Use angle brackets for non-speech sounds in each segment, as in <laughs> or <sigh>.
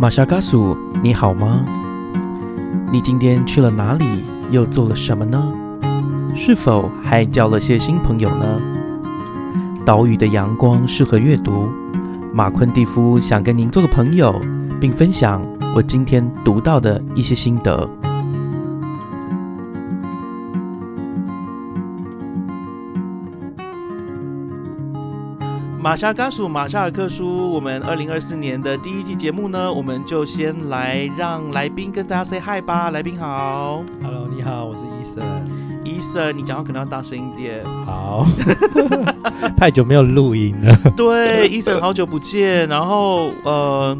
玛莎嘎苏，你好吗？你今天去了哪里？又做了什么呢？是否还交了些新朋友呢？岛屿的阳光适合阅读。马昆蒂夫想跟您做个朋友，并分享我今天读到的一些心得。马夏嘎属马夏尔克书，我们二零二四年的第一季节目呢，我们就先来让来宾跟大家 say hi 吧。来宾好，Hello，你好，我是伊森。伊森，你讲话可能要大声一点。好，<laughs> 太久没有录音了。对，伊森，好久不见。然后呃，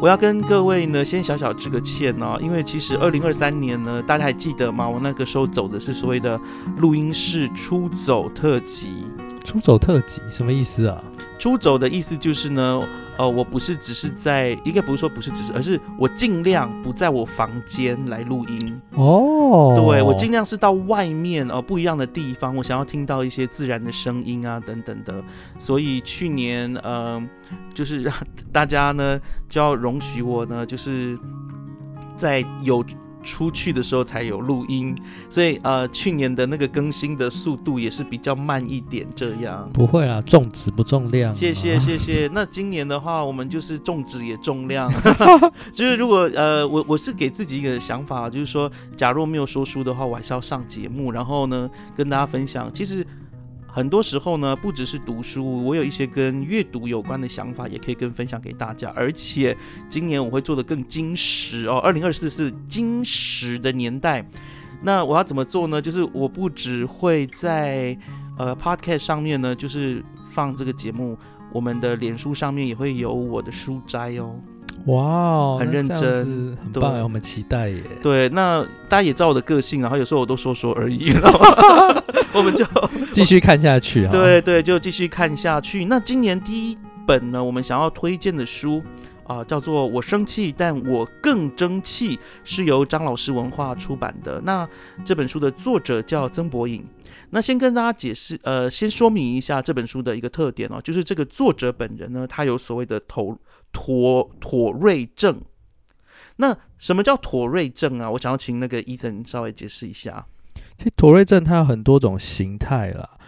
我要跟各位呢先小小致个歉哦，因为其实二零二三年呢，大家还记得吗？我那个时候走的是所谓的录音室出走特辑。出走特辑什么意思啊？出走的意思就是呢，呃，我不是只是在，应该不是说不是只是，而是我尽量不在我房间来录音哦。对我尽量是到外面哦，不一样的地方，我想要听到一些自然的声音啊，等等的。所以去年，嗯，就是让大家呢就要容许我呢，就是在有。出去的时候才有录音，所以呃，去年的那个更新的速度也是比较慢一点。这样不会啊，重质不重量。谢谢谢谢。那今年的话，我们就是重质也重量。<laughs> 就是如果呃，我我是给自己一个想法，就是说，假若没有说书的话，我还是要上节目，然后呢，跟大家分享。其实。很多时候呢，不只是读书，我有一些跟阅读有关的想法，也可以跟分享给大家。而且今年我会做的更精实哦，二零二四是金石的年代。那我要怎么做呢？就是我不只会在呃 Podcast 上面呢，就是放这个节目，我们的脸书上面也会有我的书斋哦。哇，很认真，很棒，我们期待耶。对，那大家也知道我的个性，然后有时候我都说说而已，<laughs> 我们就继续看下去啊。对对，就继续看下去。那今年第一本呢，我们想要推荐的书啊，叫做《我生气，但我更争气》，是由张老师文化出版的。那这本书的作者叫曾博颖。那先跟大家解释，呃，先说明一下这本书的一个特点哦，就是这个作者本人呢，他有所谓的头。妥妥瑞症，那什么叫妥瑞症啊？我想要请那个伊森稍微解释一下。其实妥瑞症它有很多种形态啦，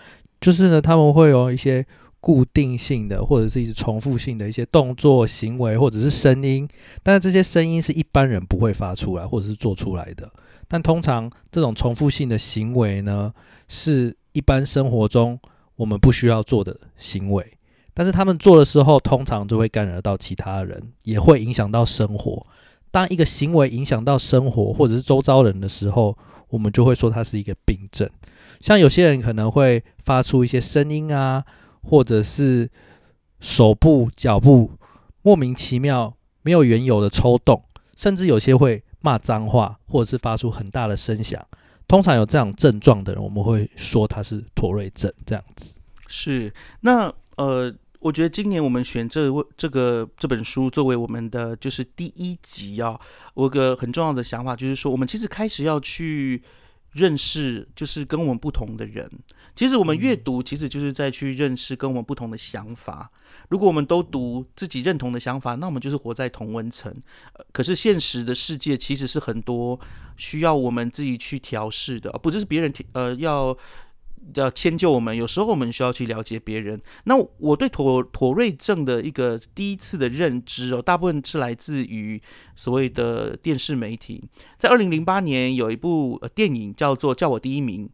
就是呢，他们会有一些固定性的或者是一些重复性的一些动作、行为或者是声音，但是这些声音是一般人不会发出来或者是做出来的。但通常这种重复性的行为呢，是一般生活中我们不需要做的行为。但是他们做的时候，通常就会干扰到其他人，也会影响到生活。当一个行为影响到生活或者是周遭人的时候，我们就会说它是一个病症。像有些人可能会发出一些声音啊，或者是手部、脚部莫名其妙、没有缘由的抽动，甚至有些会骂脏话，或者是发出很大的声响。通常有这样症状的人，我们会说他是妥瑞症这样子。是那呃。我觉得今年我们选这位这个这本书作为我们的就是第一集啊，我有个很重要的想法就是说，我们其实开始要去认识，就是跟我们不同的人。其实我们阅读其实就是在去认识跟我们不同的想法。如果我们都读自己认同的想法，那我们就是活在同温层。可是现实的世界其实是很多需要我们自己去调试的，不就是别人呃要。要迁就我们，有时候我们需要去了解别人。那我对妥妥瑞症的一个第一次的认知哦，大部分是来自于所谓的电视媒体。在二零零八年有一部电影叫做《叫我第一名》，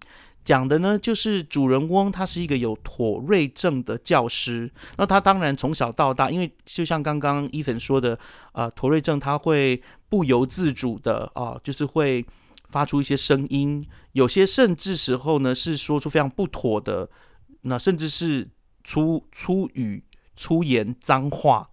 讲的呢就是主人翁他是一个有妥瑞症的教师。那他当然从小到大，因为就像刚刚伊森说的，啊，妥瑞症他会不由自主的啊，就是会。发出一些声音，有些甚至时候呢是说出非常不妥的，那甚至是粗粗语、粗言、脏话。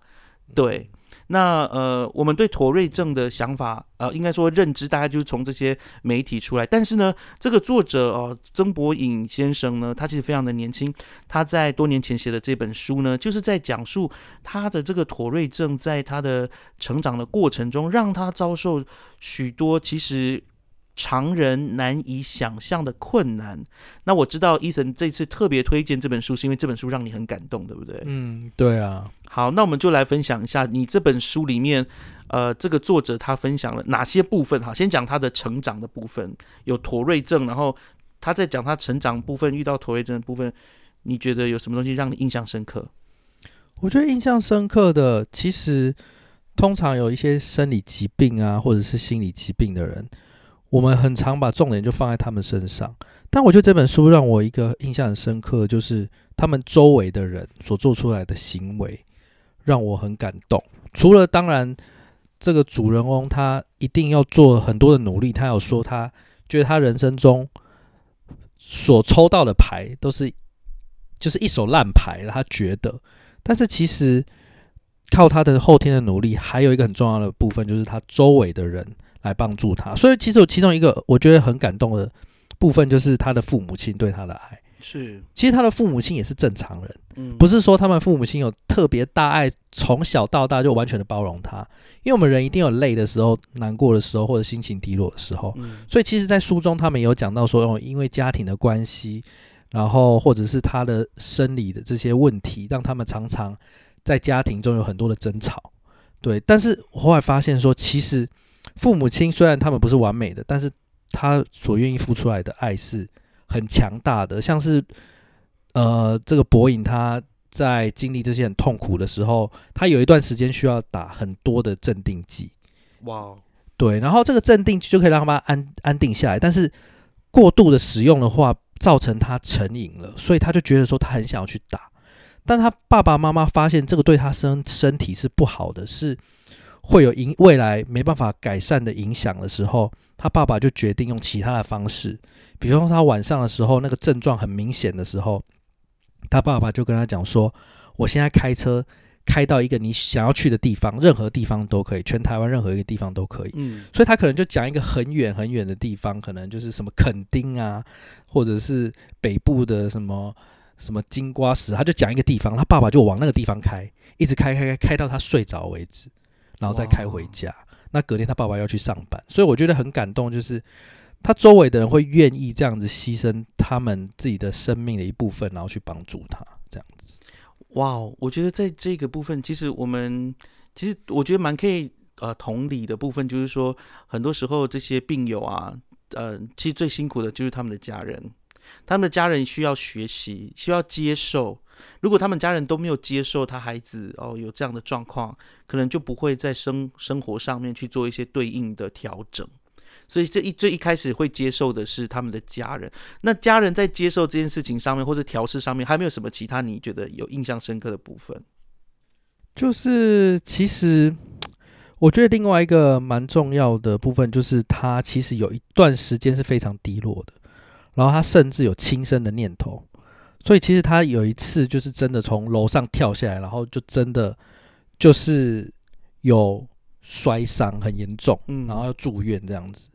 对，那呃，我们对妥瑞症的想法，呃，应该说认知，大概就是从这些媒体出来。但是呢，这个作者哦，曾博颖先生呢，他其实非常的年轻，他在多年前写的这本书呢，就是在讲述他的这个妥瑞症在他的成长的过程中，让他遭受许多其实。常人难以想象的困难。那我知道伊森这次特别推荐这本书，是因为这本书让你很感动，对不对？嗯，对啊。好，那我们就来分享一下你这本书里面，呃，这个作者他分享了哪些部分？哈，先讲他的成长的部分，有妥瑞症，然后他在讲他成长部分遇到妥瑞症的部分，你觉得有什么东西让你印象深刻？我觉得印象深刻的，其实通常有一些生理疾病啊，或者是心理疾病的人，我们很常把重点就放在他们身上。但我觉得这本书让我一个印象很深刻，就是他们周围的人所做出来的行为，让我很感动。除了当然，这个主人翁他一定要做很多的努力，他有说他觉得他人生中所抽到的牌都是就是一手烂牌，他觉得。但是其实靠他的后天的努力，还有一个很重要的部分，就是他周围的人来帮助他。所以其实有其中一个我觉得很感动的部分，就是他的父母亲对他的爱。是，其实他的父母亲也是正常人，嗯，不是说他们父母亲有特别大爱，从小到大就完全的包容他。因为我们人一定有累的时候、难过的时候，或者心情低落的时候。嗯，所以其实，在书中他们有讲到说，哦，因为家庭的关系。然后，或者是他的生理的这些问题，让他们常常在家庭中有很多的争吵。对，但是我后来发现说，其实父母亲虽然他们不是完美的，但是他所愿意付出来的爱是很强大的。像是呃，这个博影他在经历这些很痛苦的时候，他有一段时间需要打很多的镇定剂。哇，对，然后这个镇定剂就可以让他安安定下来，但是过度的使用的话。造成他成瘾了，所以他就觉得说他很想要去打，但他爸爸妈妈发现这个对他身身体是不好的，是会有影未来没办法改善的影响的时候，他爸爸就决定用其他的方式，比方说他晚上的时候那个症状很明显的时候，他爸爸就跟他讲说，我现在开车。开到一个你想要去的地方，任何地方都可以，全台湾任何一个地方都可以。嗯，所以他可能就讲一个很远很远的地方，可能就是什么垦丁啊，或者是北部的什么什么金瓜石，他就讲一个地方，他爸爸就往那个地方开，一直开开开开到他睡着为止，然后再开回家。那隔天他爸爸要去上班，所以我觉得很感动，就是他周围的人会愿意这样子牺牲他们自己的生命的一部分，然后去帮助他这样子。哇，我觉得在这个部分，其实我们其实我觉得蛮可以呃同理的部分，就是说很多时候这些病友啊，呃，其实最辛苦的就是他们的家人，他们的家人需要学习，需要接受。如果他们家人都没有接受他孩子哦有这样的状况，可能就不会在生生活上面去做一些对应的调整。所以这一最一开始会接受的是他们的家人，那家人在接受这件事情上面或者调试上面，还没有什么其他你觉得有印象深刻的部分？就是其实 <tsk> 我觉得另外一个蛮重要的部分，就是他其实有一段时间是非常低落的，然后他甚至有轻生的念头，所以其实他有一次就是真的从楼上跳下来，然后就真的就是有摔伤很严重，嗯，然后要住院这样子。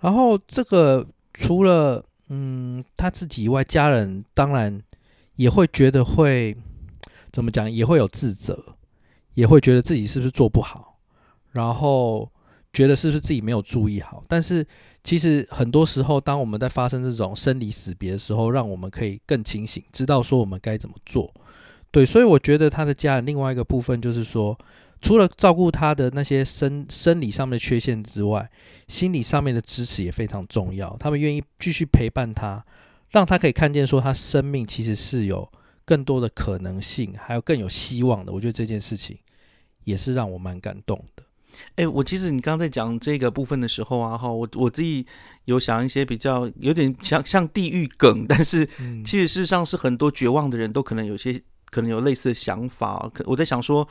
然后这个除了嗯他自己以外，家人当然也会觉得会怎么讲，也会有自责，也会觉得自己是不是做不好，然后觉得是不是自己没有注意好。但是其实很多时候，当我们在发生这种生离死别的时候，让我们可以更清醒，知道说我们该怎么做。对，所以我觉得他的家人另外一个部分就是说。除了照顾他的那些生生理上面的缺陷之外，心理上面的支持也非常重要。他们愿意继续陪伴他，让他可以看见说他生命其实是有更多的可能性，还有更有希望的。我觉得这件事情也是让我蛮感动。哎，我其实你刚刚在讲这个部分的时候啊，哈，我我自己有想一些比较有点像像地狱梗，但是其实事实上是很多绝望的人都可能有些可能有类似的想法。可我在想说。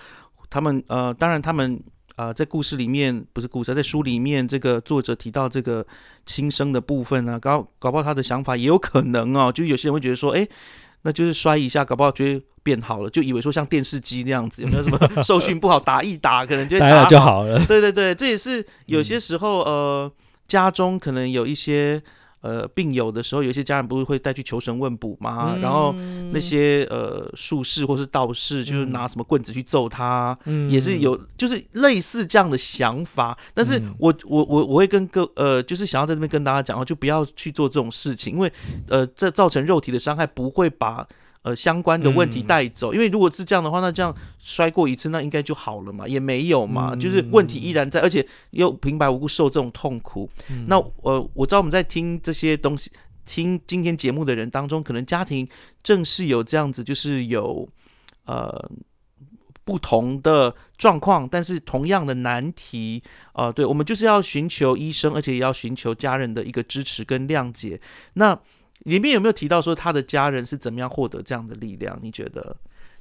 他们呃，当然，他们呃，在故事里面不是故事，在书里面，这个作者提到这个轻生的部分呢，搞搞不好他的想法也有可能哦，就有些人会觉得说，哎，那就是摔一下，搞不好觉得变好了，就以为说像电视机那样子，有没有什么 <laughs> 受训不好，打一打，可能就打就好了。对对对，这也是有些时候呃，家中可能有一些。呃病友的时候，有一些家人不是会带去求神问卜吗？然后那些呃术士或是道士，就是拿什么棍子去揍他，也是有就是类似这样的想法。但是我我我我会跟各呃，就是想要在这边跟大家讲，就不要去做这种事情，因为呃，这造成肉体的伤害不会把。呃，相关的问题带走，因为如果是这样的话，那这样摔过一次，那应该就好了嘛？也没有嘛，就是问题依然在，而且又平白无故受这种痛苦。那呃，我知道我们在听这些东西、听今天节目的人当中，可能家庭正是有这样子，就是有呃不同的状况，但是同样的难题啊，对我们就是要寻求医生，而且也要寻求家人的一个支持跟谅解。那。里面有没有提到说他的家人是怎么样获得这样的力量？你觉得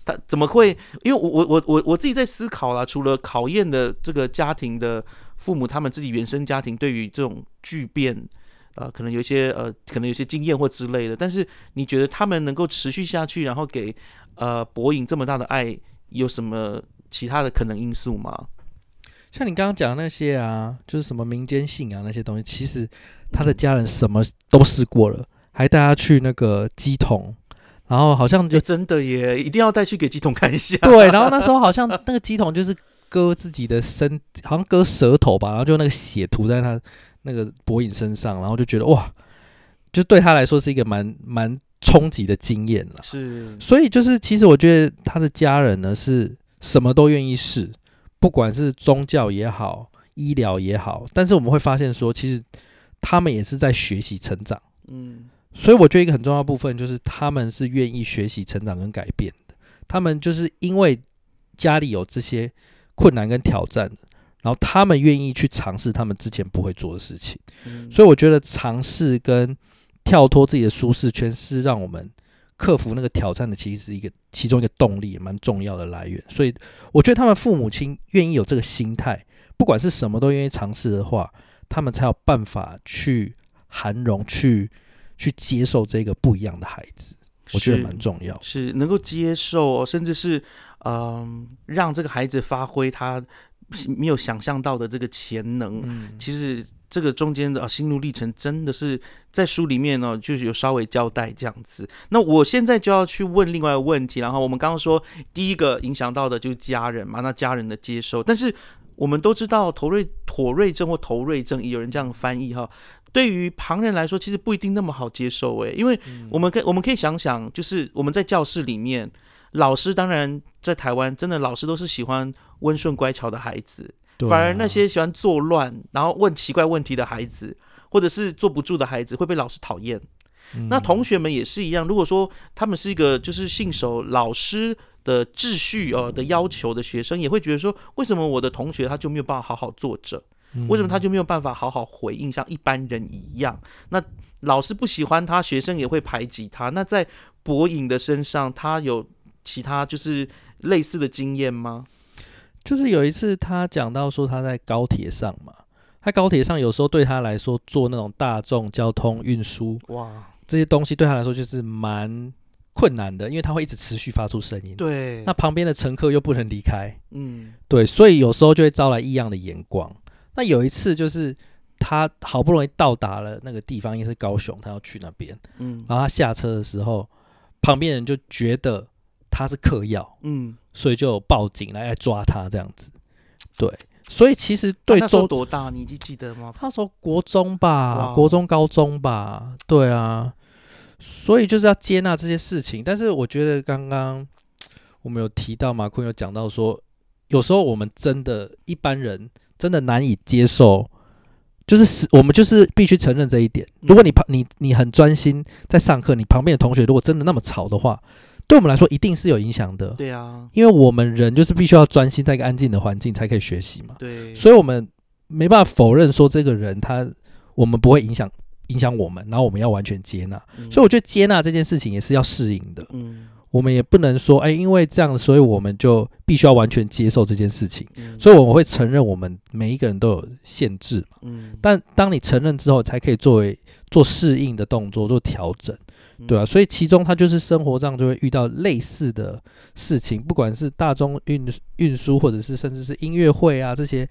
他怎么会？因为我我我我我自己在思考啦，除了考验的这个家庭的父母，他们自己原生家庭对于这种巨变，呃，可能有一些呃，可能有些经验或之类的。但是你觉得他们能够持续下去，然后给呃博影这么大的爱，有什么其他的可能因素吗？像你刚刚讲那些啊，就是什么民间信仰那些东西，其实他的家人什么都试过了。还带他去那个鸡桶，然后好像就真的耶，一定要带去给鸡桶看一下。对，然后那时候好像那个鸡桶就是割自己的身，好像割舌头吧，然后就那个血涂在他那个博影身上，然后就觉得哇，就对他来说是一个蛮蛮冲击的经验了。是，所以就是其实我觉得他的家人呢是什么都愿意试，不管是宗教也好，医疗也好，但是我们会发现说，其实他们也是在学习成长。嗯。所以我觉得一个很重要部分就是他们是愿意学习、成长跟改变的。他们就是因为家里有这些困难跟挑战，然后他们愿意去尝试他们之前不会做的事情。所以我觉得尝试跟跳脱自己的舒适圈是让我们克服那个挑战的，其实是一个其中一个动力，蛮重要的来源。所以我觉得他们父母亲愿意有这个心态，不管是什么都愿意尝试的话，他们才有办法去涵容去。去接受这个不一样的孩子，我觉得蛮重要，是能够接受，甚至是嗯，让这个孩子发挥他没有想象到的这个潜能。嗯，其实这个中间的心路历程真的是在书里面呢，就是有稍微交代这样子。那我现在就要去问另外一个问题，然后我们刚刚说第一个影响到的就是家人嘛，那家人的接受，但是我们都知道头瑞妥瑞症或头瑞症，也有人这样翻译哈。对于旁人来说，其实不一定那么好接受诶，因为我们可我们可以想想，就是我们在教室里面，老师当然在台湾，真的老师都是喜欢温顺乖巧的孩子，反而那些喜欢作乱，然后问奇怪问题的孩子，或者是坐不住的孩子，会被老师讨厌。那同学们也是一样，如果说他们是一个就是信守老师的秩序哦的要求的学生，也会觉得说，为什么我的同学他就没有办法好好坐着？为什么他就没有办法好好回应，像一般人一样？那老师不喜欢他，学生也会排挤他。那在博颖的身上，他有其他就是类似的经验吗？就是有一次他讲到说他在高铁上嘛，他高铁上有时候对他来说做那种大众交通运输，哇，这些东西对他来说就是蛮困难的，因为他会一直持续发出声音。对，那旁边的乘客又不能离开，嗯，对，所以有时候就会招来异样的眼光。那有一次，就是他好不容易到达了那个地方，应该是高雄，他要去那边。嗯，然后他下车的时候，旁边人就觉得他是嗑药，嗯，所以就报警来来抓他这样子。对，所以其实对周多大，你记得吗？他说国中吧，国中高中吧，对啊。所以就是要接纳这些事情，但是我觉得刚刚我们有提到马坤有讲到说，有时候我们真的一般人。真的难以接受，就是是，我们就是必须承认这一点。如果你旁你你很专心在上课，你旁边的同学如果真的那么吵的话，对我们来说一定是有影响的。对啊，因为我们人就是必须要专心在一个安静的环境才可以学习嘛。对，所以我们没办法否认说这个人他我们不会影响影响我们，然后我们要完全接纳。所以我觉得接纳这件事情也是要适应的。嗯。我们也不能说，哎，因为这样，所以我们就必须要完全接受这件事情。所以我们会承认，我们每一个人都有限制嘛。嗯。但当你承认之后，才可以作为做适应的动作，做调整，对啊？所以其中，它就是生活上就会遇到类似的事情，不管是大众运运输，或者是甚至是音乐会啊，这些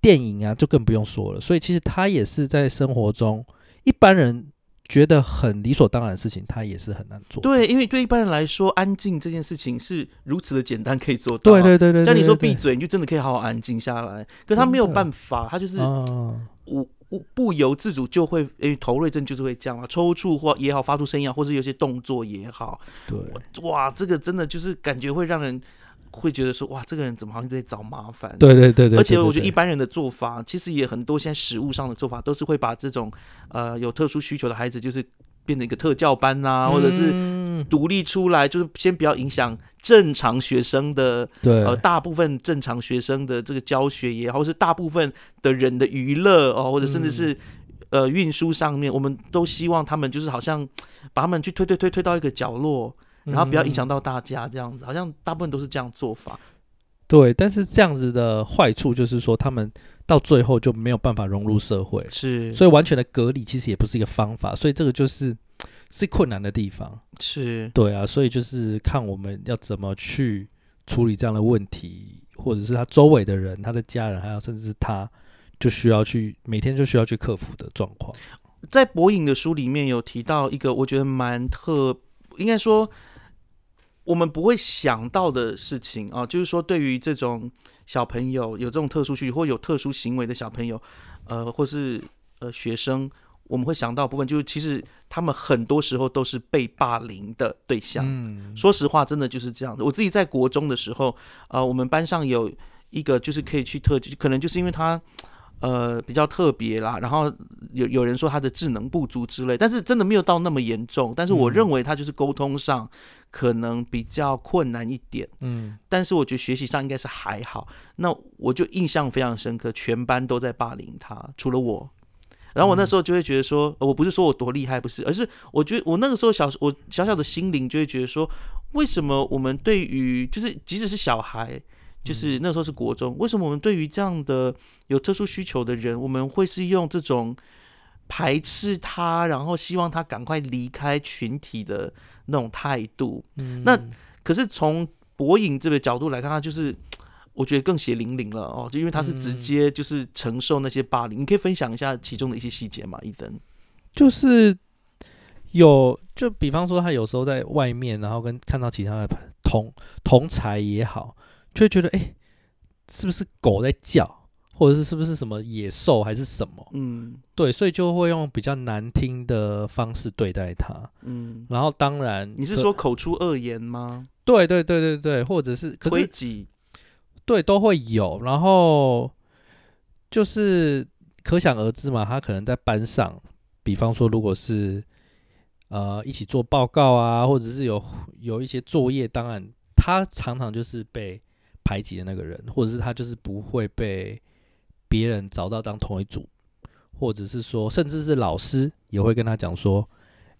电影啊，就更不用说了。所以其实他也是在生活中，一般人觉得很理所当然的事情，他也是很难做。对，因为对一般人来说，安静这件事情是如此的简单，可以做到。对对对对，像你说闭，嘴，你就真的可以好好安静下来。可他没有办法，他就是对啊无无不由自主就会，因为头锐症就是会这样嘛，抽搐或也好，发出声音啊，或者有些动作也好，对哇，这个真的就是感觉会让人会觉得说，哇，这个人怎么好像在找麻烦？对对对对，而且我觉得一。般人的做法，其实也很多。现在实物上的做法，都是会把这种呃有特殊需求的孩子，就是变成一个特教班呐、或者是嗯独立出来，就是先不要影响正常学生的对呃大部分正常学生的这个教学也好，或是大部分的人的娱乐哦，或者甚至是。呃，运输上面，我们都希望他们就是好像把他们去推推推推到一个角落，然后不要影响嗯到大家这样子，好像大部分都是这样做法。对，但是这样子的坏处就是说，他们到最后就没有办法融入社会，是，所以完全的隔离其实也不是一个方法，所以这个就是是困难的地方。是对啊，所以就是看我们要怎么去处理这样的问题，或者是他周围的人、他的家人，还有甚至是他，就需要去每天就需要去克服的状况。在博影的书里面有提到一个我觉得蛮特，应该说我们不会想到的事情啊，就是说对于这种小朋友有这种特殊需求或有特殊行为的小朋友，呃，或是呃学生，我们会想到部分就是其实他们很多时候都是被霸凌的对象。嗯，说实话，真的就是这样的。我自己在国中的时候，呃，我们班上有一个就是可以去特可能就是因为他呃比较特别啦，然后有有人说他的智能不足之类，但是真的没有到那么严重。但是我嗯认为他就是沟通上可能比较困难一点，嗯但是我觉得学习上应该是还好。那我就印象非常深刻，全班都在霸凌他，除了我。然后我那时候就会觉得说，呃我不是说我多厉害，不是，而是我觉得我那个时候小我小小的心灵就会觉得说，为什么我们对于就是即使是小孩，就是那时候是国中，为什么我们对于这样的有特殊需求的人，我们会是用这种排斥他，然后希望他赶快离开群体的那种态度？嗯那可是从博影这个角度来看，他就是我觉得更血淋淋了哦，就因为他是直接就是承受那些霸凌。你可以分享一下其中的一些细节吗？伊登？就是有，就比方说他有时候在外面，然后跟看到其他的同同才也好，就会觉得哎、诶是不是狗在叫，或者是是不是什么野兽还是什么？嗯对，所以就会用比较难听的方式对待他。嗯，然后当然，你是说口出恶言吗？对对对对对，或者是可是推挤？对都会有，然后就是可想而知嘛，他可能在班上，比方说如果是呃一起做报告啊，或者是有有一些作业，当然他常常就是被排挤的那个人，或者是他就是不会被别人找到当同一组，或者是说甚至是老师也会跟他讲说，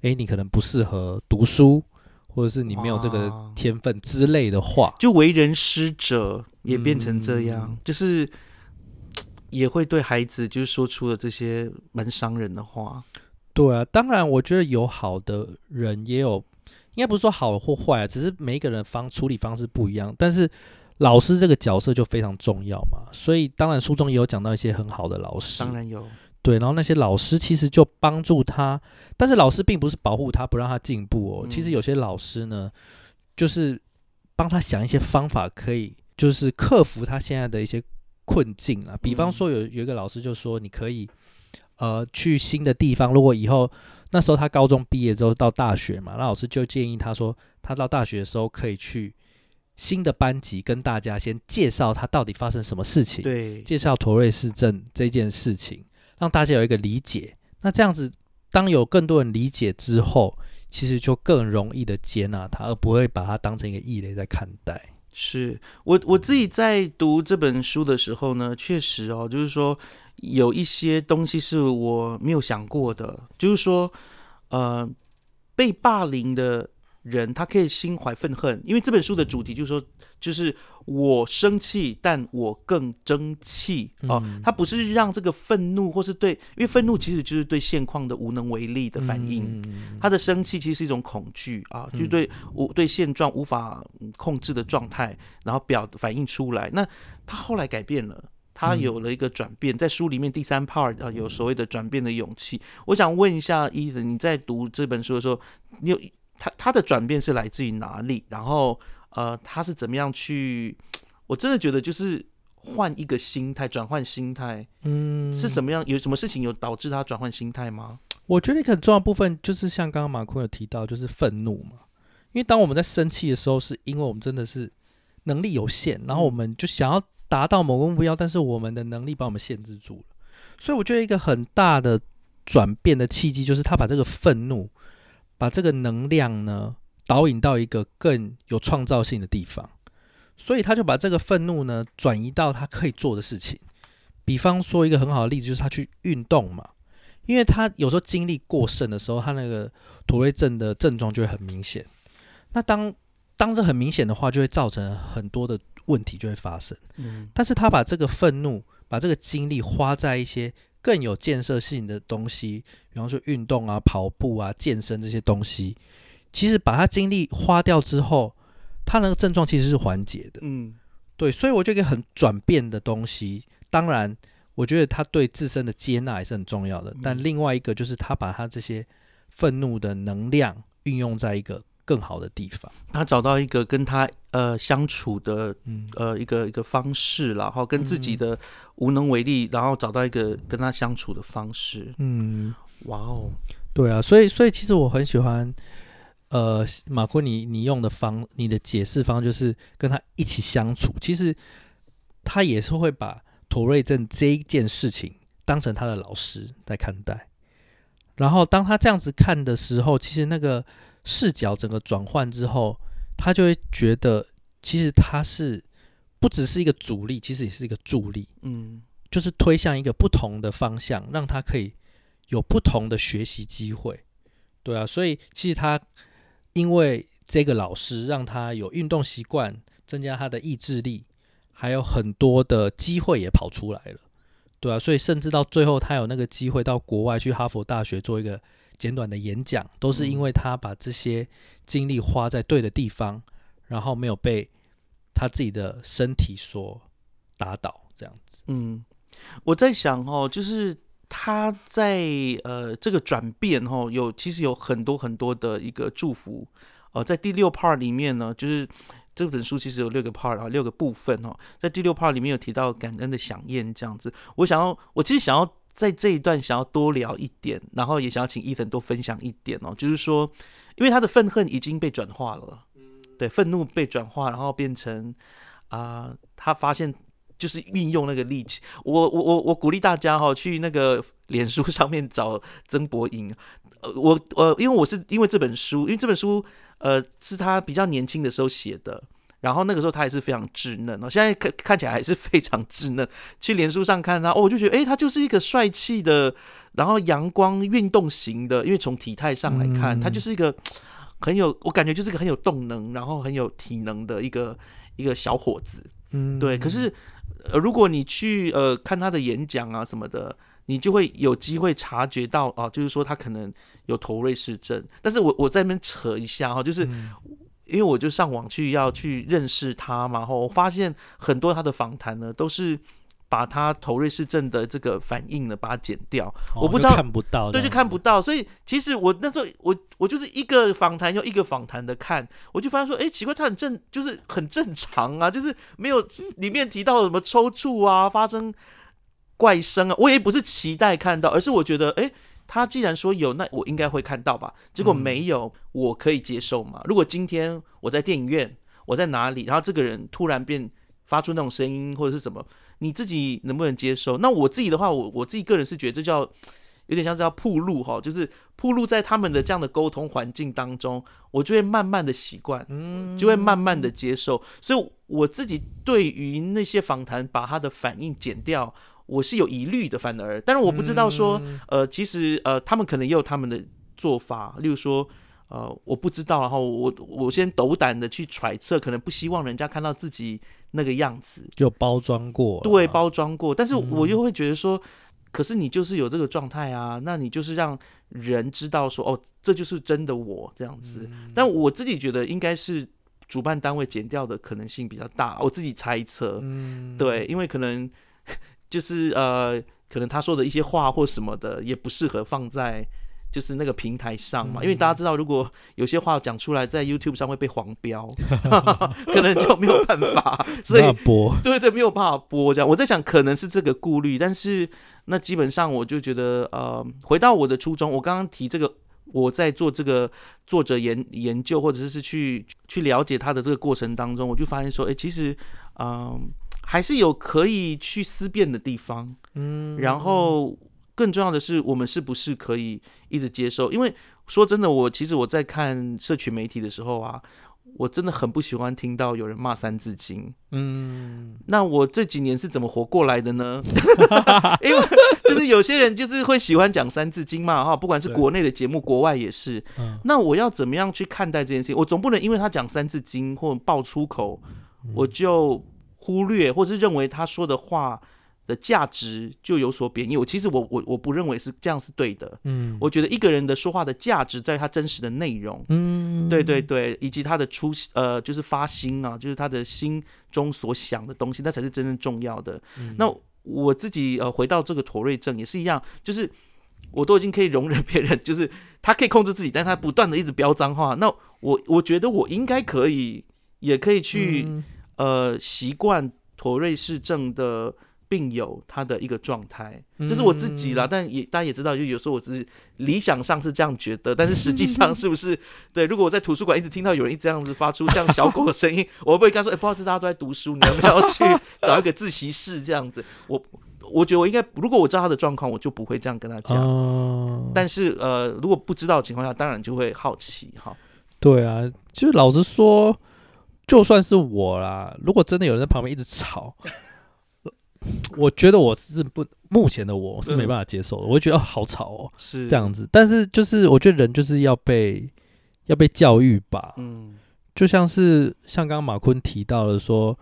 诶，你可能不适合读书，或者是你没有这个天分之类的话。就为人师者也变成这样，嗯就是 <tsk> 也会对孩子就是说出了这些蛮伤人的话。对啊，当然，我觉得有好的人，也有应该不是说好或坏啊，只是每一个人方处理方式不一样。但是老师这个角色就非常重要嘛，所以当然书中也有讲到一些很好的老师，当然有，对，然后那些老师其实就帮助他，但是老师并不是保护他不让他进步哦，其实嗯有些老师呢，就是帮他想一些方法，可以就是克服他现在的一些困境啊。比方嗯说有有一个老师就说，你可以呃去新的地方，如果以后那时候他高中毕业之后到大学嘛，那老师就建议他说，他到大学的时候可以去新的班级跟大家先介绍他到底发生什么事情。对，介绍陀瑞市政这件事情，让大家有一个理解。那这样子，当有更多人理解之后，其实就更容易的接纳他，而不会把他当成一个异类在看待。是我我自己在读这本书的时候呢，确实哦，就是说有一些东西是我没有想过的，就是说，呃，被霸凌的人他可以心怀愤恨，因为这本书的主题就是说，就是我生气，但我更争气哦。嗯他不是让这个愤怒，或是对，因为愤怒其实就是对现况的无能为力的反应。嗯他的生气其实是一种恐惧啊，就嗯对我对现状无法嗯控制的状态，然后表反映出来。那他后来改变了，他嗯有了一个转变，在书里面第三 part 啊有所谓的转变的勇气。我想问一下伊森，你在读这本书的时候，你有他他的转变是来自于哪里？然后呃，他是怎么样去？我真的觉得就是换一个心态，转换心态嗯，是什么样？有什么事情有导致他转换心态吗？我觉得一个很重要的部分就是像刚刚马坤有提到，就是愤怒嘛。因为当我们在生气的时候，是因为我们真的是能力有限，然后我们就想要达到某个目标，但是我们的能力把我们限制住了。所以我觉得一个很大的转变的契机，就是他把这个愤怒，把这个能量呢导引到一个更有创造性的地方。所以他就把这个愤怒呢转移到他可以做的事情。比方说一个很好的例子，就是他去运动嘛。因为他有时候精力过剩的时候，他那个妥瑞症的症状就会很明显。那当当这很明显的话，就会造成很多的问题就会发生。嗯但是他把这个愤怒，把这个精力花在一些更有建设性的东西，比方说运动啊、跑步啊、健身这些东西，其实把他精力花掉之后，他那个症状其实是缓解的。嗯对，所以我觉得一个很转变的东西，当然，我觉得他对自身的接纳也是很重要的。但嗯另外一个就是他把他这些愤怒的能量运用在一个更好的地方。他找到一个跟他呃相处的嗯呃一个一个方式，然后跟自己嗯的无能为力，然后找到一个跟他相处的方式。嗯，哇哦，对啊，所以所以其实我很喜欢，呃，马库你你用的方，你的解释方就是跟他一起相处。其实他也是会把妥瑞症这一件事情当成他的老师在看待。然后当他这样子看的时候，其实那个视角整个转换之后，他就会觉得，其实他是不只是一个阻力，其实也是一个助力。嗯就是推向一个不同的方向，让他可以有不同的学习机会。对啊，所以其实他因为这个老师让他有运动习惯，增加他的意志力，还有很多的机会也跑出来了。对啊，所以甚至到最后，他有那个机会到国外去哈佛大学做一个简短的演讲，都是因为他把这些精力花在对的地方，然后没有被他自己的身体所打倒，这样子。嗯，我在想哦，就是他在呃这个转变哦，有其实有很多很多的一个祝福。呃，在第六 part 里面呢，就是这本书其实有六个 part 啊，六个部分哦。在第六 part 里面有提到感恩的响宴这样子。我想要，我其实想要在这一段想要多聊一点，然后也想要请伊藤多分享一点哦，就是说，因为他的愤恨已经被转化了，对，愤怒被转化，然后变成啊、他发现就是运用那个力气。我我我我鼓励大家哈、去那个脸书上面找曾博颖。呃，我呃，因为我是因为这本书，因为这本书呃是他比较年轻的时候写的，然后那个时候他还是非常稚嫩哦，现在看看起来还是非常稚嫩。去脸书上看他，哦，我就觉得哎，他就是一个帅气的，然后阳光运动型的，因为从体态上来看，他嗯就是一个很有，我感觉就是一个很有动能，然后很有体能的一个一个小伙子。嗯，对，可是呃，如果你去呃看他的演讲啊什么的，你就会有机会察觉到啊，就是说他可能有头瑞氏症。但是我我在那边扯一下哈、就是嗯因为我就上网去要去认识他嘛，然后我发现很多他的访谈呢都是把他头瑞氏症的这个反应呢把它剪掉，哦我不知道看不到对，就看不到。所以其实我那时候我我就是一个访谈又一个访谈的看，我就发现说，哎，奇怪，他很正，就是很正常啊，<laughs> 就是没有里面提到什么抽搐啊，发生怪声啊，我也不是期待看到，而是我觉得，哎。他既然说有，那我应该会看到吧？结果没有，我可以接受吗？如果今天我在电影院，我在哪里，然后这个人突然变发出那种声音或者是什么，你自己能不能接受？那我自己的话，我我自己个人是觉得这叫有点像是要铺路哈，就是铺路在他们的这样的沟通环境当中，我就会慢慢的习惯，嗯，就会慢慢的接受。所以我自己对于那些访谈把他的反应剪掉，我是有疑虑的，反而，但是我不知道说，嗯。呃，其实呃，他们可能也有他们的做法，例如说。呃，我不知道，然后我我先斗胆的去揣测，可能不希望人家看到自己那个样子，就包装过，对，，包装过，但是我嗯又会觉得说，可是你就是有这个状态啊，那你就是让人知道说，哦，这就是真的我这样子。嗯。但我自己觉得应该是主办单位剪掉的可能性比较大，我自己猜测，嗯，对，因为可能就是呃，可能他说的一些话或什么的，也不适合放在就是那个平台上嘛。因为大家知道，如果有些话讲出来，在 YouTube 上会被黄标，<laughs> 可能就没有办法，所以播对对，没有办法播这样。我在想，可能是这个顾虑，但是那基本上我就觉得，呃，回到我的初衷，我刚刚提这个。我在做这个作者研研究，或者是去去了解他的这个过程当中，我就发现说，哎，其实，嗯，还是有可以去思辨的地方，嗯，然后更重要的是，我们是不是可以一直接受？因为说真的，我其实我在看社群媒体的时候啊。我真的很不喜欢听到有人骂《三字经》。嗯，那我这几年是怎么活过来的呢？<laughs> 因为就是有些人就是会喜欢讲《三字经》嘛，哈，不管是国内的节目，国外也是。那我要怎么样去看待这件事情？我总不能因为他讲《三字经》或爆粗口，我就忽略或是认为他说的话。的价值就有所贬义。我其实我我我不认为是这样是对的。嗯，我觉得一个人的说话的价值在于他真实的内容。嗯，对对对，以及他的出呃就是发心啊，就是他的心中所想的东西，那才是真正重要的。那我自己呃回到这个妥瑞症也是一样，就是我都已经可以容忍别人，<laughs> 就是他可以控制自己，但他不断的一直飙脏话。那我我觉得我应该可以，也可以去呃习惯妥瑞氏症的。病友他的一个状态，这是我自己啦，但也大家也知道，就有时候我只是理想上是这样觉得，但是实际上是不是 <laughs> 对？如果我在图书馆一直听到有人一直这样子发出像小狗的声音，我会不会跟他说：“哎，不好意思，大家都在读书，你要不要去找一个自习室？”这样子，<laughs> 我我觉得我应该，如果我知道他的状况，我就不会这样跟他讲。但是呃，如果不知道的情况下，当然就会好奇哈。对啊，就是老实说，就算是我啦，如果真的有人在旁边一直吵。<laughs> 我觉得我是不，目前的我是没办法接受的。我会觉得哦，好吵哦，是这样子。但是就是我觉得人就是要被要被教育吧。嗯，就像是像刚刚马坤提到的说，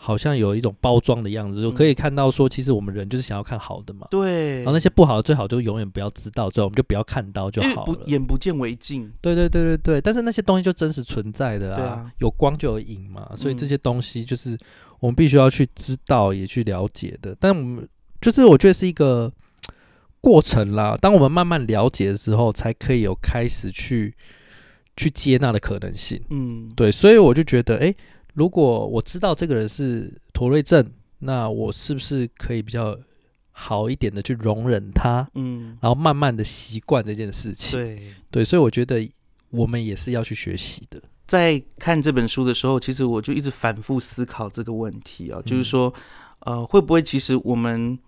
好像有一种包装的样子，就可以看到说，其实我们人就是想要看好的嘛。对。然后那些不好的最好就永远不要知道，之后我们就不要看到就好了。眼不见为净。对对对对对。但是那些东西就真实存在的啊，有光就有影嘛，所以这些东西就是。我们必须要去知道，也去了解的。但我们就是我觉得是一个过程啦。当我们慢慢了解的时候，才可以有开始去去接纳的可能性。嗯，对。所以我就觉得，哎，如果我知道这个人是妥瑞症，那我是不是可以比较好一点的去容忍他？嗯，然后慢慢的习惯这件事情。对对，所以我觉得我们也是要去学习的。在看这本书的时候，其实我就一直反复思考这个问题啊，就是说，呃，会不会其实我们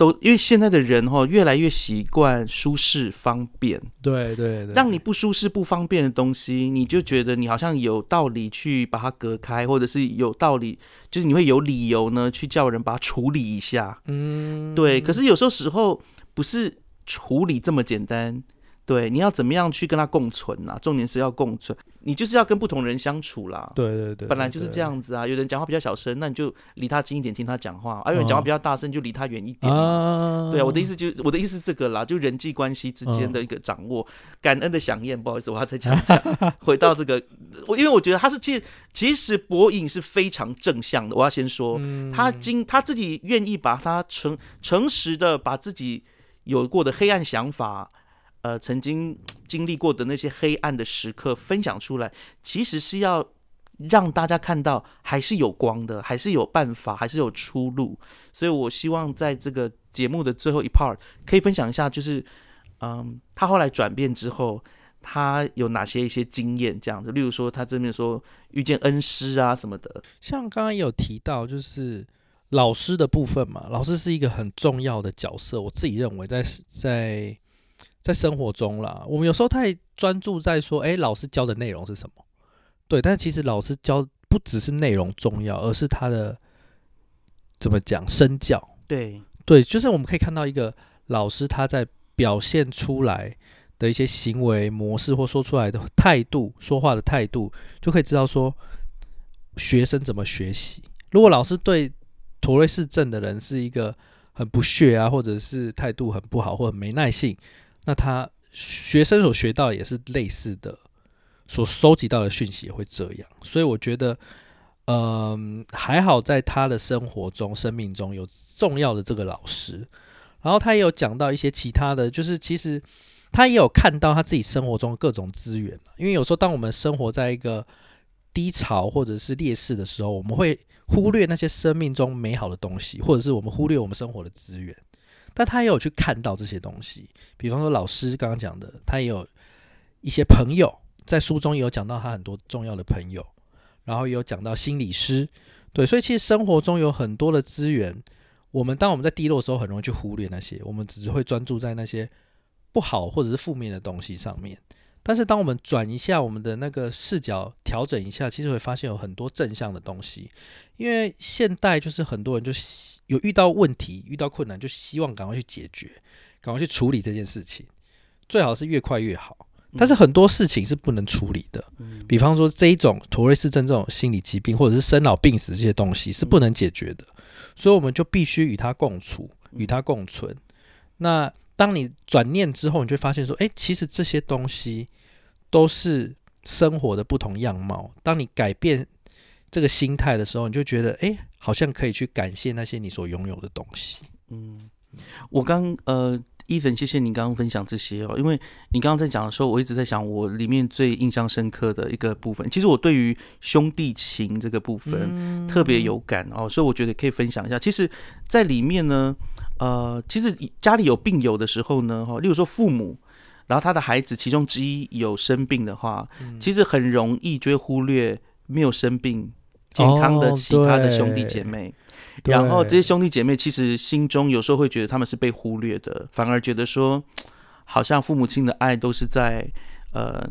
都因为现在的人哈，越来越习惯舒适方便，对对对，让你不舒适不方便的东西，你就觉得你好像有道理去把它隔开，或者是有道理，就是你会有理由呢去叫人把它处理一下，嗯，对。可是有时候时候不是处理这么简单。对，你要怎么样去跟他共存呐？重点是要共存，你就是要跟不同人相处啦。对对对，本来就是这样子啊。有人讲话比较小声，那你就离他近一点听他讲话；，而有人讲话比较大声，就离他远一点。啊，对啊，我的意思就我的意思是这个啦，就人际关系之间的一个掌握。感恩的响宴，不好意思，我要再讲一下。回到这个，我因为我觉得他是其实其实博影是非常正向的。我要先说，他经他自己愿意把他诚诚实的把自己有过的黑暗想法。呃，曾经经历过的那些黑暗的时刻分享出来，其实是要让大家看到还是有光的，还是有办法，还是有出路。所以我希望在这个节目的最后一 part 可以分享一下，就是嗯，他后来转变之后，他有哪些一些经验这样子。例如说，他这边说遇见恩师啊什么的，像刚刚有提到，就是老师的部分嘛，老师是一个很重要的角色。我自己认为，在在。在生活中啦，我们有时候太专注在说，哎，老师教的内容是什么？对，但其实老师教不只是内容重要，而是他的怎么讲身教。对对，就是我们可以看到一个老师他在表现出来的一些行为模式，或说出来的态度、说话的态度，就可以知道说学生怎么学习。如果老师对妥瑞氏症的人是一个很不屑啊，或者是态度很不好，或者没耐性。那他学生所学到也是类似的，所收集到的讯息也会这样，所以我觉得，嗯，还好在他的生活中、生命中有重要的这个老师，然后他也有讲到一些其他的，就是其实他也有看到他自己生活中各种资源因为有时候当我们生活在一个低潮或者是劣势的时候，我们会忽略那些生命中美好的东西，或者是我们忽略我们生活的资源。但他也有去看到这些东西，比方说老师刚刚讲的，他也有一些朋友，在书中也有讲到他很多重要的朋友，然后也有讲到心理师，对，所以其实生活中有很多的资源，我们当我们在低落的时候，很容易去忽略那些，我们只是会专注在那些不好或者是负面的东西上面。但是当我们转一下我们的那个视角，调整一下，其实会发现有很多正向的东西。因为现代就是很多人就有遇到问题、遇到困难，就希望赶快去解决，赶快去处理这件事情，最好是越快越好。但是很多事情是不能处理的，比方说这一种妥瑞氏症这种心理疾病，或者是生老病死这些东西是不能解决的，所以我们就必须与它共处，与它共存。那当你转念之后，你就发现说，哎，其实这些东西都是生活的不同样貌。当你改变这个心态的时候，你就觉得，哎，好像可以去感谢那些你所拥有的东西。嗯，我刚呃，伊粉，谢谢你刚刚分享这些哦，因为你刚刚在讲的时候，我一直在想，我里面最印象深刻的一个部分，其实我对于兄弟情这个部分特别有感哦，所以我觉得可以分享一下。其实，在里面呢。呃，其实家里有病友的时候呢，哈，例如说父母，然后他的孩子其中之一有生病的话，其实很容易就会忽略没有生病、健康的其他的兄弟姐妹，然后这些兄弟姐妹其实心中有时候会觉得他们是被忽略的，反而觉得说，好像父母亲的爱都是在呃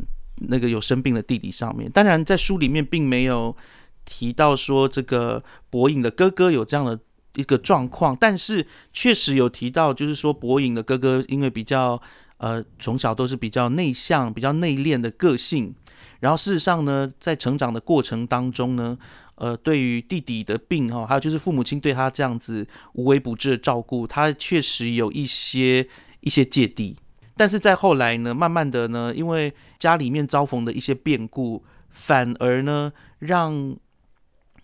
那个有生病的弟弟上面。当然，在书里面并没有提到说这个博颖的哥哥有这样的。一个状况，但是确实有提到，就是说博颖的哥哥因为比较呃从小都是比较内向、比较内敛的个性，然后事实上呢，在成长的过程当中呢，呃，对于弟弟的病哈，还有就是父母亲对他这样子无微不至的照顾，他确实有一些一些芥蒂，但是在后来呢，慢慢的呢，因为家里面遭逢的一些变故，反而呢，让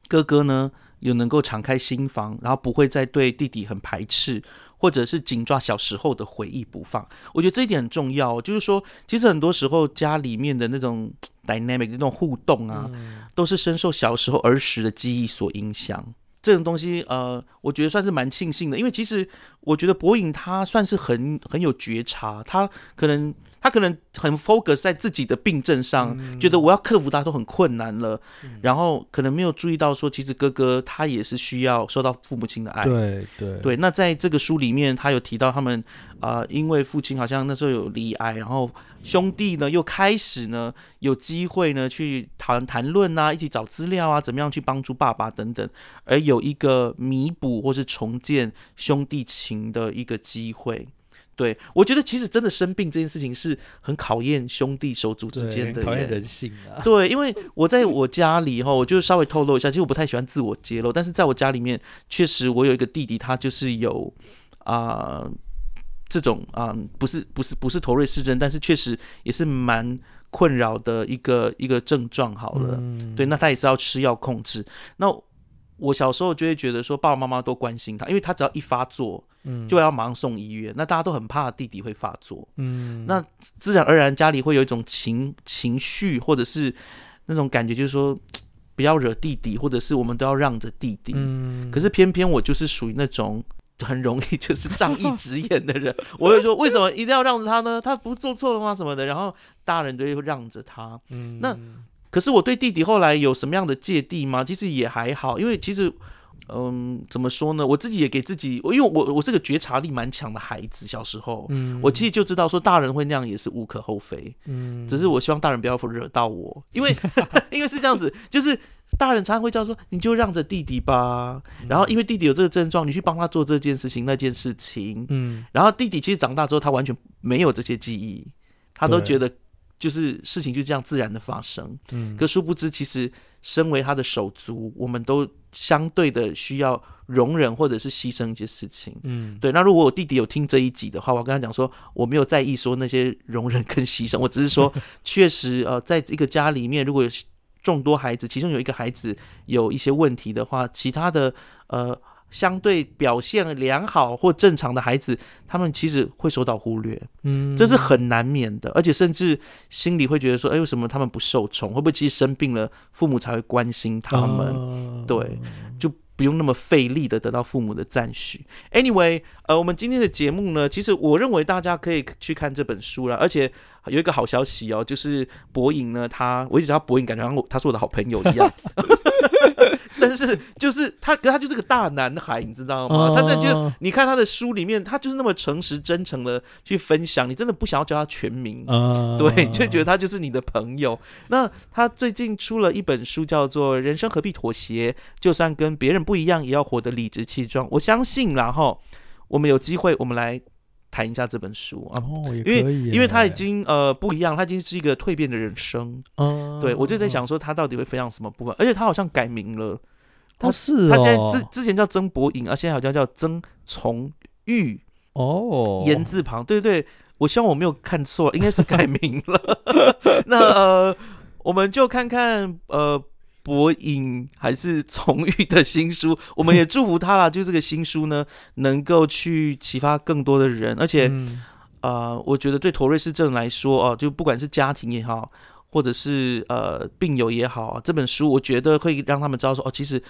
哥哥呢。有能够敞开心房，然后不会再对弟弟很排斥，或者是紧抓小时候的回忆不放。我觉得这一点很重要，就是说，其实很多时候家里面的那种 <tsk> dynamic 那种互动啊，都是深受小时候儿时的记忆所影响。这种东西，呃，我觉得算是蛮庆幸的，因为其实我觉得博颖他算是很很有觉察，他可能。他可能很 focus 在自己的病症上，觉得我要克服它都很困难了，然后可能没有注意到说，其实哥哥他也是需要受到父母亲的爱。对对对。那在这个书里面，他有提到他们啊，因为父亲好像那时候有离癌，然后兄弟呢又开始呢有机会呢去谈谈论啊，一起找资料啊，怎么样去帮助爸爸等等，而有一个弥补或是重建兄弟情的一个机会。对，我觉得其实真的生病这件事情是很考验兄弟手足之间的，考验人性啊。对，因为我在我家里哈，我就稍微透露一下，其实我不太喜欢自我揭露，但是在我家里面，确实我有一个弟弟，他就是有啊这种啊，不是不是不是头瑞氏症，但是确实也是蛮困扰的一个一个症状。好了，对，那他也是要吃药控制。那我小时候就会觉得说，爸爸妈妈都关心他，因为他只要一发作。嗯就要马上送医院，那大家都很怕弟弟会发作，嗯，那自然而然家里会有一种情情绪，或者是那种感觉，就是说不要惹弟弟，或者是我们都要让着弟弟，嗯，可是偏偏我就是属于那种很容易就是 <laughs> 仗义直言的人，我会说为什么一定要让着他呢？他不做错了吗？什么的，然后大人都会让着他，嗯，那可是我对弟弟后来有什么样的芥蒂吗？其实也还好，因为其实。嗯，怎么说呢？我自己也给自己，因为我我是个觉察力蛮强的孩子，小时候，嗯，我其实就知道说大人会那样也是无可厚非，嗯，只是我希望大人不要惹到我，因为 <laughs> <laughs> 因为是这样子，就是大人常常会叫说你就让着弟弟吧，然后因为弟弟有这个症状，你去帮他做这件事情那件事情，嗯，然后弟弟其实长大之后他完全没有这些记忆，他都觉得。就是事情就这样自然的发生，嗯，可殊不知，其实身为他的手足，我们都相对的需要容忍或者是牺牲一些事情，嗯，对。那如果我弟弟有听这一集的话，我跟他讲说，我没有在意说那些容忍跟牺牲，我只是说，<laughs> 确实呃，在一个家里面，如果有众多孩子，其中有一个孩子有一些问题的话，其他的呃相对表现良好或正常的孩子，他们其实会受到忽略，嗯，这是很难免的，而且甚至心里会觉得说，哎，为什么他们不受宠？会不会其实生病了，父母才会关心他们？哦对就不用那么费力的得到父母的赞许。Anyway，呃，我们今天的节目呢，其实我认为大家可以去看这本书了，而且有一个好消息哦，就是博颖呢，他我一直叫他博颖，感觉好像我他是我的好朋友一样。<laughs> 但是就是他，可他就是个大男孩，你知道吗？他那就哦你看他的书里面，他就是那么诚实真诚的去分享，你真的不想要叫他全名。啊，对，就觉得他就是你的朋友。那他最近出了一本书，叫做《人生何必妥协》，就算跟别人不一样，也要活得理直气壮。我相信然后，我们有机会，我们来谈一下这本书啊。哦，因为因为他已经呃不一样，他已经是一个蜕变的人生。嗯，对我就在想说，他到底会分享什么部分？而且他好像改名了，他哦，是他现在哦之之前叫曾博颖，啊，现在好像叫曾从玉，哦，言字旁，对对对，我希望我没有看错，应该是改名了。<laughs> 那呃，我们就看看呃博颖还是从玉的新书，<laughs> 我们也祝福他啦，就这个新书呢，能够去启发更多的人，而且、嗯。呃，我觉得对妥瑞氏症来说哦、就不管是家庭也好，或者是呃病友也好，这本书我觉得会让他们知道说哦，其实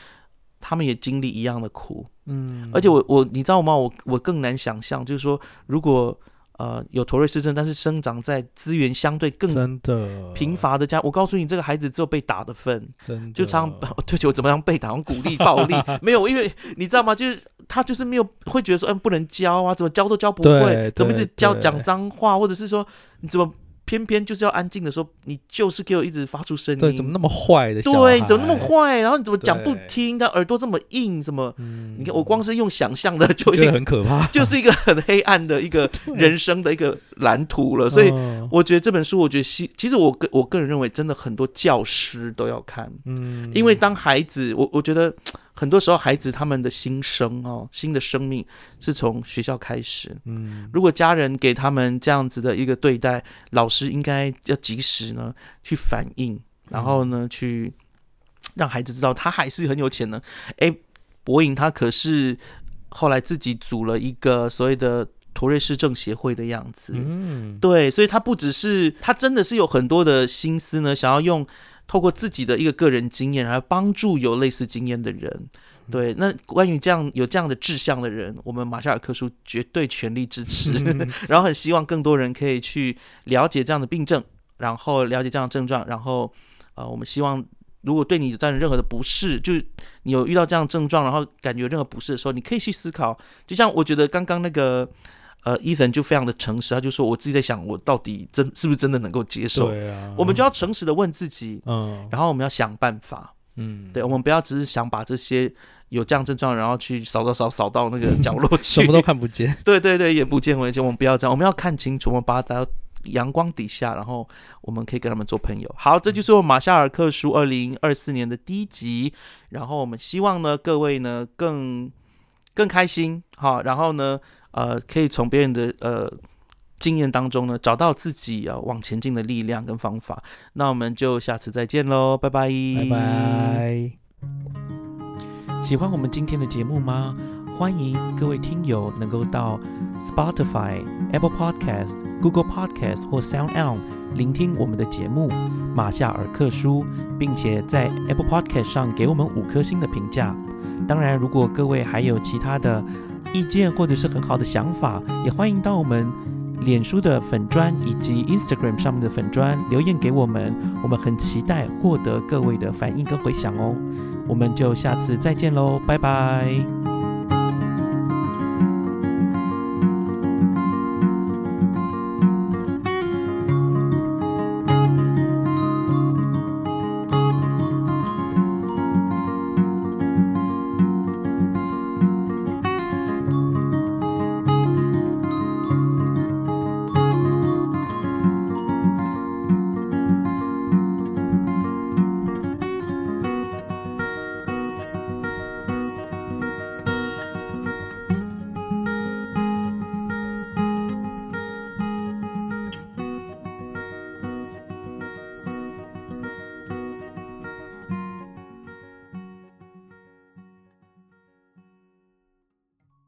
他们也经历一样的苦，嗯，而且我我你知道吗？我我更难想象，就是说如果呃有妥瑞氏症，但是生长在资源相对更真的贫，乏的家，我告诉你，这个孩子只有被打的份，真的就常常对不起我怎么样被打，好像鼓励暴力，<laughs> 没有，因为你知道吗？就是他就是没有会觉得说，嗯，不能教啊，怎么教都教不会，怎么一直对对教讲脏话，或者是说你怎么偏偏就是要安静的时候，你就是给我一直发出声音，对，怎么那么坏的？对，你怎么那么坏？然后你怎么讲不对听？他耳朵这么硬，什么？嗯？你看我光是用想象的就已经很可怕，<laughs> 就是一个很黑暗的一个 <laughs> 人生的一个蓝图了，所以嗯我觉得这本书，我觉得其其实我个我个人认为，真的很多教师都要看，嗯，因为当孩子，我我觉得很多时候孩子他们的新生哦，新的生命是从学校开始。嗯如果家人给他们这样子的一个对待，老师应该要及时呢去反应，然后呢去让孩子知道他还是很有潜能。诶，博颖他可是后来自己组了一个所谓的托瑞市政协会的样子，嗯对，所以他不只是他真的是有很多的心思呢，想要用透过自己的一个个人经验，然后帮助有类似经验的人。对，那关于这样有这样的志向的人，我们马夏尔克书绝对全力支持，<laughs> 然后很希望更多人可以去了解这样的病症，然后了解这样的症状，然后呃，我们希望如果对你造成任何的不适，就是你有遇到这样的症状，然后感觉任何不适的时候，你可以去思考，就像我觉得刚刚那个。呃，伊森就非常的诚实，他就说我自己在想，我到底真是不是真的能够接受？对啊，我们就要诚实的问自己，嗯然后我们要想办法。嗯，对，我们不要只是想把这些有这样症状，然后去扫扫扫扫到那个角落去，<laughs> 什么都看不见，对对对，眼不见为净。我们不要这样，我们要看清楚，我们把它带到阳光底下，然后我们可以跟他们做朋友。好，这就是我马夏尔克书二零二四年的第一集。然后我们希望呢，各位呢更更开心，好，然后呢，呃，可以从别人的呃经验当中呢，找到自己啊往前进的力量跟方法。那我们就下次再见喽，拜拜，拜拜。喜欢我们今天的节目吗？欢迎各位听友能够到 Spotify、Apple Podcast、Google Podcast 或 Sound On 聆听我们的节目《马夏尔克书》，并且在 Apple Podcast 上给我们五颗星的评价。当然，如果各位还有其他的意见或者是很好的想法，也欢迎到我们脸书的粉砖以及 Instagram 上面的粉砖留言给我们，我们很期待获得各位的反应跟回响哦。我们就下次再见喽，拜拜。